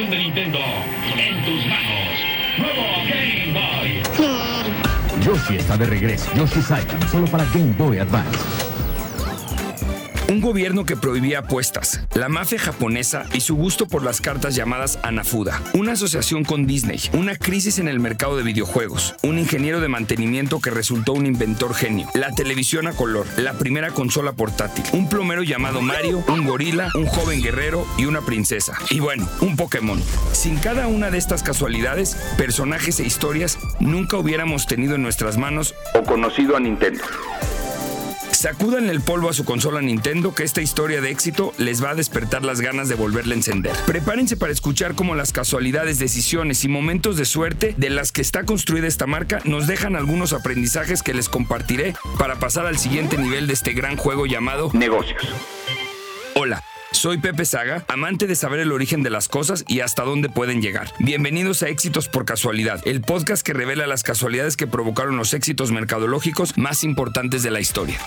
generación de Nintendo en tus manos. Nuevo Game Boy. Yoshi está de regreso. Yoshi Island, solo para Game Boy Advance. Un gobierno que prohibía apuestas, la mafia japonesa y su gusto por las cartas llamadas Anafuda, una asociación con Disney, una crisis en el mercado de videojuegos, un ingeniero de mantenimiento que resultó un inventor genio, la televisión a color, la primera consola portátil, un plomero llamado Mario, un gorila, un joven guerrero y una princesa. Y bueno, un Pokémon. Sin cada una de estas casualidades, personajes e historias, nunca hubiéramos tenido en nuestras manos o conocido a Nintendo. Sacudan el polvo a su consola Nintendo que esta historia de éxito les va a despertar las ganas de volverla a encender. Prepárense para escuchar cómo las casualidades, decisiones y momentos de suerte de las que está construida esta marca nos dejan algunos aprendizajes que les compartiré para pasar al siguiente nivel de este gran juego llamado negocios. Hola. Soy Pepe Saga, amante de saber el origen de las cosas y hasta dónde pueden llegar. Bienvenidos a Éxitos por Casualidad, el podcast que revela las casualidades que provocaron los éxitos mercadológicos más importantes de la historia.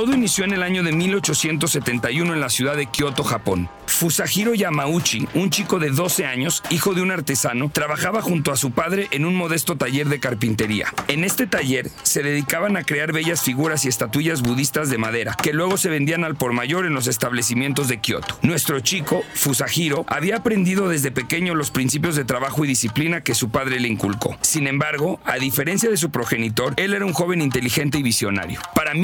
Todo inició en el año de 1871 en la ciudad de Kioto, Japón. Fusahiro Yamauchi, un chico de 12 años, hijo de un artesano, trabajaba junto a su padre en un modesto taller de carpintería. En este taller se dedicaban a crear bellas figuras y estatuillas budistas de madera, que luego se vendían al por mayor en los establecimientos de Kioto. Nuestro chico, Fusahiro, había aprendido desde pequeño los principios de trabajo y disciplina que su padre le inculcó. Sin embargo, a diferencia de su progenitor, él era un joven inteligente y visionario. Para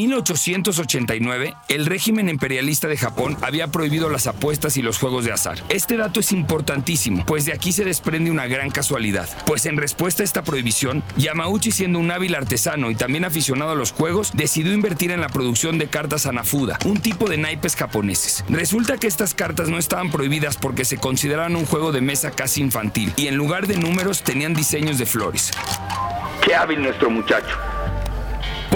1889, el régimen imperialista de Japón había prohibido las apuestas y los juegos de azar. Este dato es importantísimo, pues de aquí se desprende una gran casualidad, pues en respuesta a esta prohibición, Yamauchi siendo un hábil artesano y también aficionado a los juegos, decidió invertir en la producción de cartas Anafuda, un tipo de naipes japoneses. Resulta que estas cartas no estaban prohibidas porque se consideraban un juego de mesa casi infantil y en lugar de números tenían diseños de flores. ¡Qué hábil nuestro muchacho!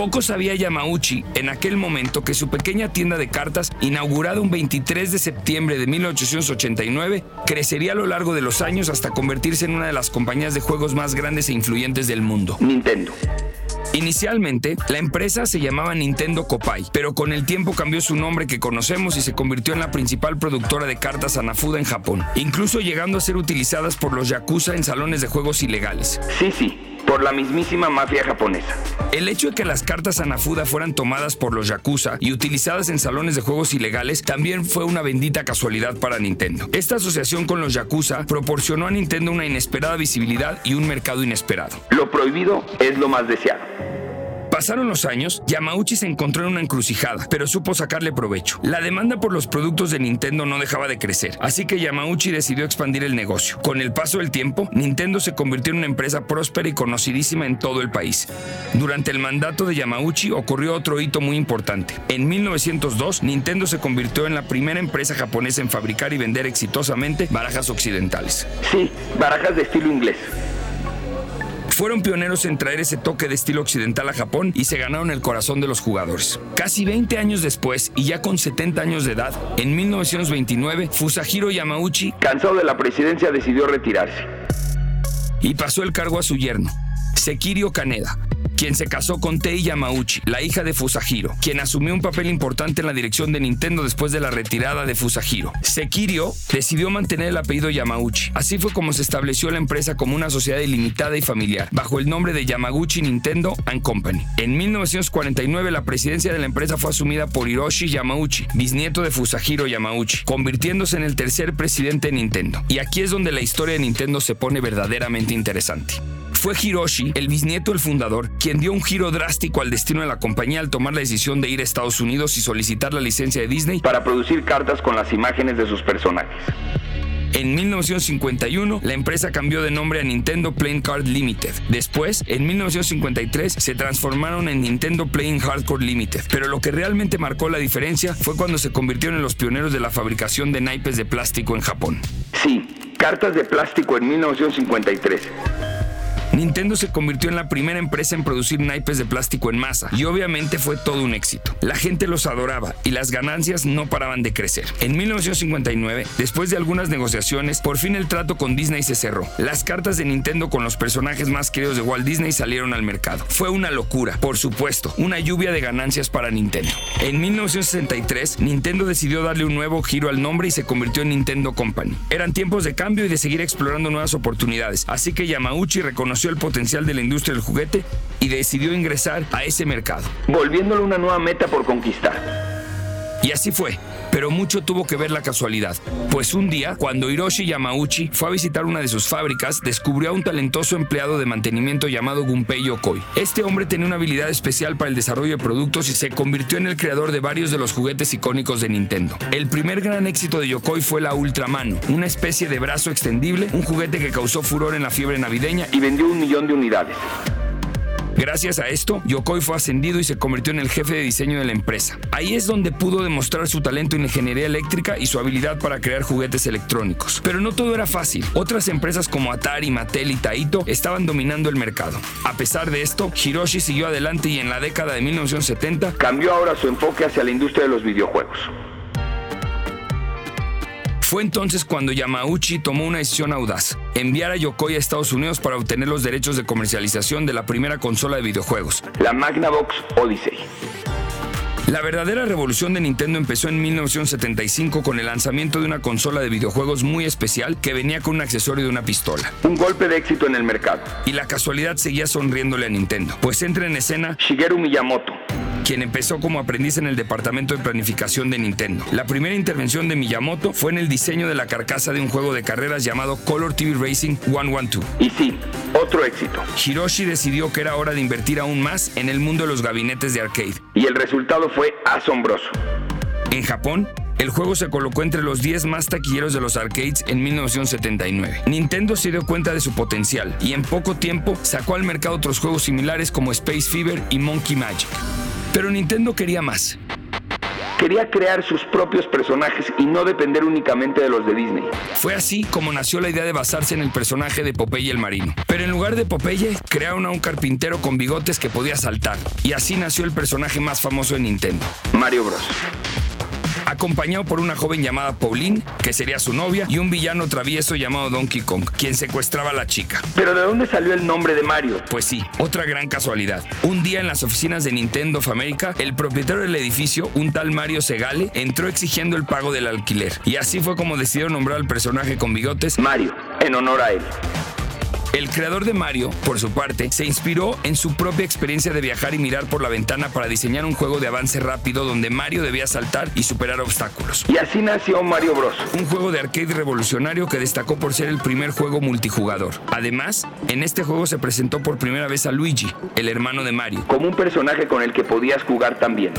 Poco sabía Yamauchi en aquel momento que su pequeña tienda de cartas, inaugurada un 23 de septiembre de 1889, crecería a lo largo de los años hasta convertirse en una de las compañías de juegos más grandes e influyentes del mundo. Nintendo. Inicialmente, la empresa se llamaba Nintendo Kopai, pero con el tiempo cambió su nombre que conocemos y se convirtió en la principal productora de cartas Anafuda en Japón, incluso llegando a ser utilizadas por los yakuza en salones de juegos ilegales. Sí, sí, por la mismísima mafia japonesa. El hecho de que las cartas Anafuda fueran tomadas por los Yakuza y utilizadas en salones de juegos ilegales también fue una bendita casualidad para Nintendo. Esta asociación con los Yakuza proporcionó a Nintendo una inesperada visibilidad y un mercado inesperado. Lo prohibido es lo más deseado. Pasaron los años, Yamauchi se encontró en una encrucijada, pero supo sacarle provecho. La demanda por los productos de Nintendo no dejaba de crecer, así que Yamauchi decidió expandir el negocio. Con el paso del tiempo, Nintendo se convirtió en una empresa próspera y conocidísima en todo el país. Durante el mandato de Yamauchi ocurrió otro hito muy importante. En 1902, Nintendo se convirtió en la primera empresa japonesa en fabricar y vender exitosamente barajas occidentales. Sí, barajas de estilo inglés. Fueron pioneros en traer ese toque de estilo occidental a Japón y se ganaron el corazón de los jugadores. Casi 20 años después, y ya con 70 años de edad, en 1929, Fusahiro Yamauchi, cansado de la presidencia, decidió retirarse. Y pasó el cargo a su yerno, Sekirio Kaneda, quien se casó con Tei Yamauchi, la hija de Fusahiro, quien asumió un papel importante en la dirección de Nintendo después de la retirada de Fusahiro. Sekirio decidió mantener el apellido Yamauchi. Así fue como se estableció la empresa como una sociedad ilimitada y familiar, bajo el nombre de Yamaguchi Nintendo and Company. En 1949 la presidencia de la empresa fue asumida por Hiroshi Yamauchi, bisnieto de Fusahiro Yamauchi, convirtiéndose en el tercer presidente de Nintendo. Y aquí es donde la historia de Nintendo se pone verdaderamente interesante. Fue Hiroshi, el bisnieto del fundador, quien dio un giro drástico al destino de la compañía al tomar la decisión de ir a Estados Unidos y solicitar la licencia de Disney para producir cartas con las imágenes de sus personajes. En 1951, la empresa cambió de nombre a Nintendo Playing Card Limited. Después, en 1953, se transformaron en Nintendo Playing Hardcore Limited. Pero lo que realmente marcó la diferencia fue cuando se convirtieron en los pioneros de la fabricación de naipes de plástico en Japón. Sí, cartas de plástico en 1953. Nintendo se convirtió en la primera empresa en producir naipes de plástico en masa y obviamente fue todo un éxito. La gente los adoraba y las ganancias no paraban de crecer. En 1959, después de algunas negociaciones, por fin el trato con Disney se cerró. Las cartas de Nintendo con los personajes más queridos de Walt Disney salieron al mercado. Fue una locura, por supuesto, una lluvia de ganancias para Nintendo. En 1963, Nintendo decidió darle un nuevo giro al nombre y se convirtió en Nintendo Company. Eran tiempos de cambio y de seguir explorando nuevas oportunidades, así que Yamauchi reconoció el potencial de la industria del juguete y decidió ingresar a ese mercado, volviéndolo una nueva meta por conquistar. Y así fue. Pero mucho tuvo que ver la casualidad, pues un día, cuando Hiroshi Yamauchi fue a visitar una de sus fábricas, descubrió a un talentoso empleado de mantenimiento llamado Gunpei Yokoi. Este hombre tenía una habilidad especial para el desarrollo de productos y se convirtió en el creador de varios de los juguetes icónicos de Nintendo. El primer gran éxito de Yokoi fue la Ultramano, una especie de brazo extendible, un juguete que causó furor en la fiebre navideña y vendió un millón de unidades. Gracias a esto, Yokoi fue ascendido y se convirtió en el jefe de diseño de la empresa. Ahí es donde pudo demostrar su talento en ingeniería eléctrica y su habilidad para crear juguetes electrónicos. Pero no todo era fácil. Otras empresas como Atari, Mattel y Taito estaban dominando el mercado. A pesar de esto, Hiroshi siguió adelante y en la década de 1970 cambió ahora su enfoque hacia la industria de los videojuegos. Fue entonces cuando Yamauchi tomó una decisión audaz, enviar a Yokoi a Estados Unidos para obtener los derechos de comercialización de la primera consola de videojuegos, la Magnavox Odyssey. La verdadera revolución de Nintendo empezó en 1975 con el lanzamiento de una consola de videojuegos muy especial que venía con un accesorio de una pistola. Un golpe de éxito en el mercado. Y la casualidad seguía sonriéndole a Nintendo, pues entra en escena Shigeru Miyamoto, quien empezó como aprendiz en el departamento de planificación de Nintendo. La primera intervención de Miyamoto fue en el diseño de la carcasa de un juego de carreras llamado Color TV Racing 112. Y sí, otro éxito. Hiroshi decidió que era hora de invertir aún más en el mundo de los gabinetes de arcade. Y el resultado fue asombroso. En Japón, el juego se colocó entre los 10 más taquilleros de los arcades en 1979. Nintendo se dio cuenta de su potencial y en poco tiempo sacó al mercado otros juegos similares como Space Fever y Monkey Magic. Pero Nintendo quería más. Quería crear sus propios personajes y no depender únicamente de los de Disney. Fue así como nació la idea de basarse en el personaje de Popeye el Marino. Pero en lugar de Popeye, crearon a un carpintero con bigotes que podía saltar. Y así nació el personaje más famoso de Nintendo, Mario Bros acompañado por una joven llamada Pauline, que sería su novia, y un villano travieso llamado Donkey Kong, quien secuestraba a la chica. ¿Pero de dónde salió el nombre de Mario? Pues sí, otra gran casualidad. Un día en las oficinas de Nintendo of America, el propietario del edificio, un tal Mario Segale, entró exigiendo el pago del alquiler. Y así fue como decidieron nombrar al personaje con bigotes Mario, en honor a él. El creador de Mario, por su parte, se inspiró en su propia experiencia de viajar y mirar por la ventana para diseñar un juego de avance rápido donde Mario debía saltar y superar obstáculos. Y así nació Mario Bros. Un juego de arcade revolucionario que destacó por ser el primer juego multijugador. Además, en este juego se presentó por primera vez a Luigi, el hermano de Mario, como un personaje con el que podías jugar también.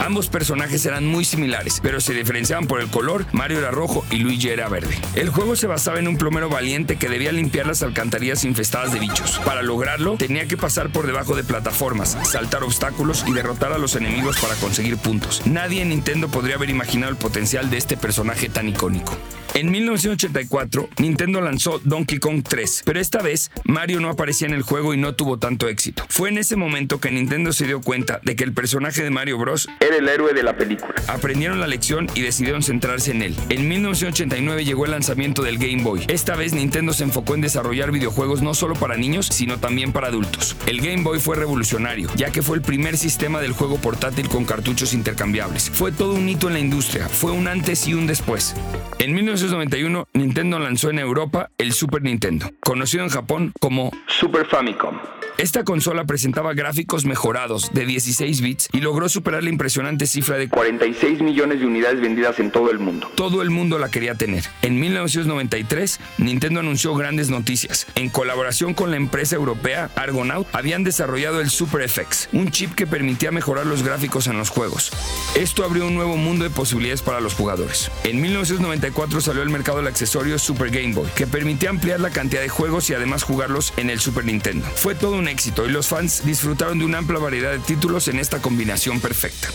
Ambos personajes eran muy similares, pero se diferenciaban por el color, Mario era rojo y Luigi era verde. El juego se basaba en un plomero valiente que debía limpiar las alcantarillas infestadas de bichos. Para lograrlo, tenía que pasar por debajo de plataformas, saltar obstáculos y derrotar a los enemigos para conseguir puntos. Nadie en Nintendo podría haber imaginado el potencial de este personaje tan icónico. En 1984, Nintendo lanzó Donkey Kong 3, pero esta vez Mario no aparecía en el juego y no tuvo tanto éxito. Fue en ese momento que Nintendo se dio cuenta de que el personaje de Mario Bros. era el héroe de la película. Aprendieron la lección y decidieron centrarse en él. En 1989 llegó el lanzamiento del Game Boy. Esta vez Nintendo se enfocó en desarrollar videojuegos no solo para niños, sino también para adultos. El Game Boy fue revolucionario, ya que fue el primer sistema del juego portátil con cartuchos intercambiables. Fue todo un hito en la industria, fue un antes y un después. En 1991, Nintendo lanzó en Europa el Super Nintendo, conocido en Japón como Super Famicom. Esta consola presentaba gráficos mejorados de 16 bits y logró superar la impresionante cifra de 46 millones de unidades vendidas en todo el mundo. Todo el mundo la quería tener. En 1993, Nintendo anunció grandes noticias. En colaboración con la empresa europea Argonaut, habían desarrollado el Super FX, un chip que permitía mejorar los gráficos en los juegos. Esto abrió un nuevo mundo de posibilidades para los jugadores. En 1994 salió al mercado el accesorio Super Game Boy, que permitía ampliar la cantidad de juegos y además jugarlos en el Super Nintendo. Fue todo un éxito y los fans disfrutaron de una amplia variedad de títulos en esta combinación perfecta.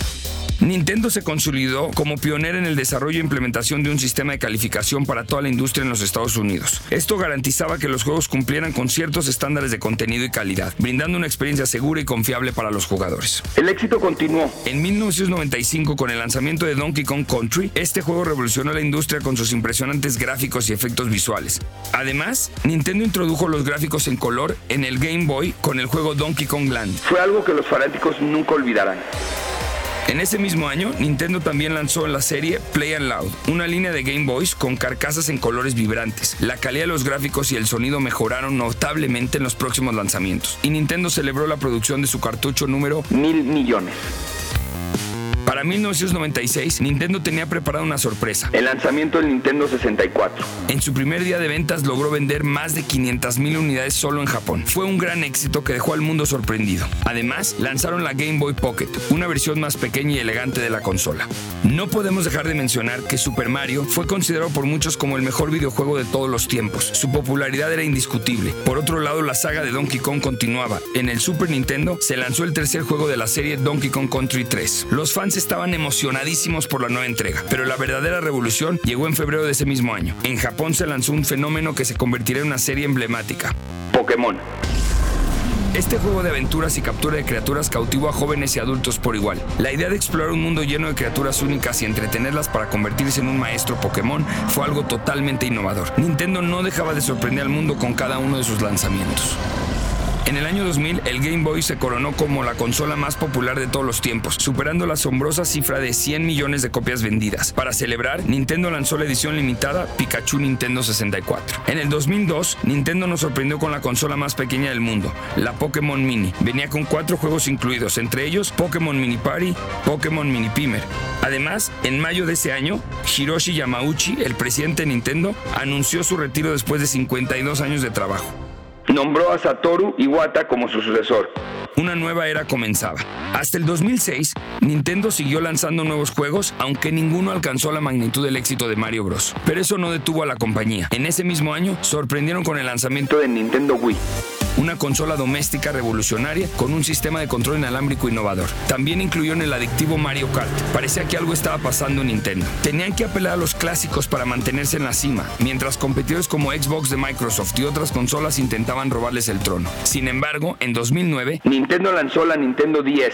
Nintendo se consolidó como pionera en el desarrollo e implementación de un sistema de calificación para toda la industria en los Estados Unidos. Esto garantizaba que los juegos cumplieran con ciertos estándares de contenido y calidad, brindando una experiencia segura y confiable para los jugadores. El éxito continuó. En 1995, con el lanzamiento de Donkey Kong Country, este juego revolucionó la industria con sus impresionantes gráficos y efectos visuales. Además, Nintendo introdujo los gráficos en color en el Game Boy con el juego Donkey Kong Land. Fue algo que los fanáticos nunca olvidarán. En ese mismo año, Nintendo también lanzó la serie Play and Loud, una línea de Game Boys con carcasas en colores vibrantes. La calidad de los gráficos y el sonido mejoraron notablemente en los próximos lanzamientos, y Nintendo celebró la producción de su cartucho número Mil millones. Para 1996, Nintendo tenía preparada una sorpresa. El lanzamiento del Nintendo 64. En su primer día de ventas logró vender más de 500.000 unidades solo en Japón. Fue un gran éxito que dejó al mundo sorprendido. Además, lanzaron la Game Boy Pocket, una versión más pequeña y elegante de la consola. No podemos dejar de mencionar que Super Mario fue considerado por muchos como el mejor videojuego de todos los tiempos. Su popularidad era indiscutible. Por otro lado, la saga de Donkey Kong continuaba. En el Super Nintendo se lanzó el tercer juego de la serie Donkey Kong Country 3. Los fans estaban emocionadísimos por la nueva entrega, pero la verdadera revolución llegó en febrero de ese mismo año. En Japón se lanzó un fenómeno que se convertirá en una serie emblemática. Pokémon. Este juego de aventuras y captura de criaturas cautivó a jóvenes y adultos por igual. La idea de explorar un mundo lleno de criaturas únicas y entretenerlas para convertirse en un maestro Pokémon fue algo totalmente innovador. Nintendo no dejaba de sorprender al mundo con cada uno de sus lanzamientos. En el año 2000, el Game Boy se coronó como la consola más popular de todos los tiempos, superando la asombrosa cifra de 100 millones de copias vendidas. Para celebrar, Nintendo lanzó la edición limitada Pikachu Nintendo 64. En el 2002, Nintendo nos sorprendió con la consola más pequeña del mundo, la Pokémon Mini. Venía con cuatro juegos incluidos, entre ellos Pokémon Mini Party, Pokémon Mini Pimer. Además, en mayo de ese año, Hiroshi Yamauchi, el presidente de Nintendo, anunció su retiro después de 52 años de trabajo. Nombró a Satoru Iwata como su sucesor. Una nueva era comenzaba. Hasta el 2006, Nintendo siguió lanzando nuevos juegos, aunque ninguno alcanzó la magnitud del éxito de Mario Bros. Pero eso no detuvo a la compañía. En ese mismo año, sorprendieron con el lanzamiento de Nintendo Wii. Una consola doméstica revolucionaria con un sistema de control inalámbrico innovador. También incluyó en el adictivo Mario Kart. Parecía que algo estaba pasando en Nintendo. Tenían que apelar a los clásicos para mantenerse en la cima, mientras competidores como Xbox de Microsoft y otras consolas intentaban robarles el trono. Sin embargo, en 2009, Nintendo lanzó la Nintendo 10.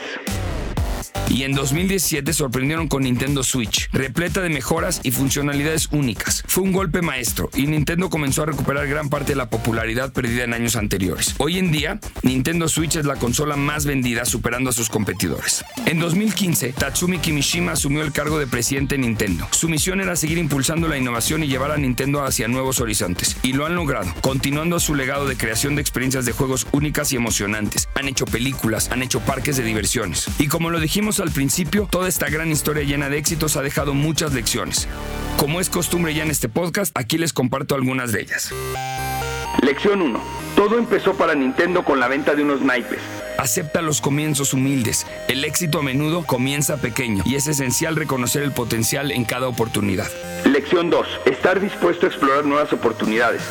Y en 2017 sorprendieron con Nintendo Switch, repleta de mejoras y funcionalidades únicas. Fue un golpe maestro y Nintendo comenzó a recuperar gran parte de la popularidad perdida en años anteriores. Hoy en día, Nintendo Switch es la consola más vendida, superando a sus competidores. En 2015, Tatsumi Kimishima asumió el cargo de presidente de Nintendo. Su misión era seguir impulsando la innovación y llevar a Nintendo hacia nuevos horizontes. Y lo han logrado, continuando su legado de creación de experiencias de juegos únicas y emocionantes. Han hecho películas, han hecho parques de diversiones. Y como lo dijimos al principio, toda esta gran historia llena de éxitos ha dejado muchas lecciones. Como es costumbre ya en este podcast, aquí les comparto algunas de ellas. Lección 1. Todo empezó para Nintendo con la venta de unos naipes. Acepta los comienzos humildes. El éxito a menudo comienza pequeño y es esencial reconocer el potencial en cada oportunidad. Lección 2. Estar dispuesto a explorar nuevas oportunidades.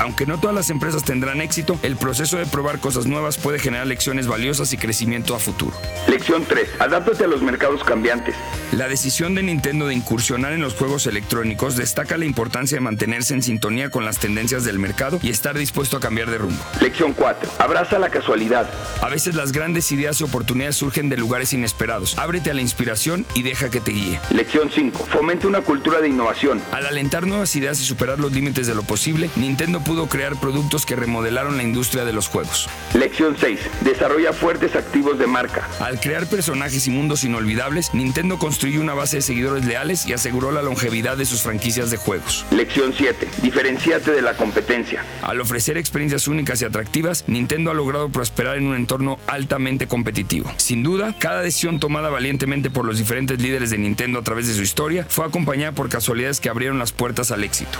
Aunque no todas las empresas tendrán éxito, el proceso de probar cosas nuevas puede generar lecciones valiosas y crecimiento a futuro. Lección 3. Adáptate a los mercados cambiantes. La decisión de Nintendo de incursionar en los juegos electrónicos destaca la importancia de mantenerse en sintonía con las tendencias del mercado y estar dispuesto a cambiar de rumbo. Lección 4. Abraza la casualidad. A veces las grandes ideas y oportunidades surgen de lugares inesperados. Ábrete a la inspiración y deja que te guíe. Lección 5. Fomente una cultura de innovación. Al alentar nuevas ideas y superar los límites de lo posible, Nintendo pudo crear productos que remodelaron la industria de los juegos. Lección 6. Desarrolla fuertes activos de marca. Al crear personajes y mundos inolvidables, Nintendo construyó una base de seguidores leales y aseguró la longevidad de sus franquicias de juegos. Lección 7. Diferenciate de la competencia. Al ofrecer experiencias únicas y atractivas, Nintendo ha logrado prosperar en un entorno altamente competitivo. Sin duda, cada decisión tomada valientemente por los diferentes líderes de Nintendo a través de su historia fue acompañada por casualidades que abrieron las puertas al éxito.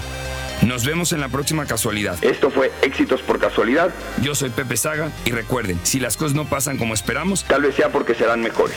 Nos vemos en la próxima casualidad. Esto fue Éxitos por Casualidad. Yo soy Pepe Saga y recuerden, si las cosas no pasan como esperamos, Tal vez sea porque serán mejores.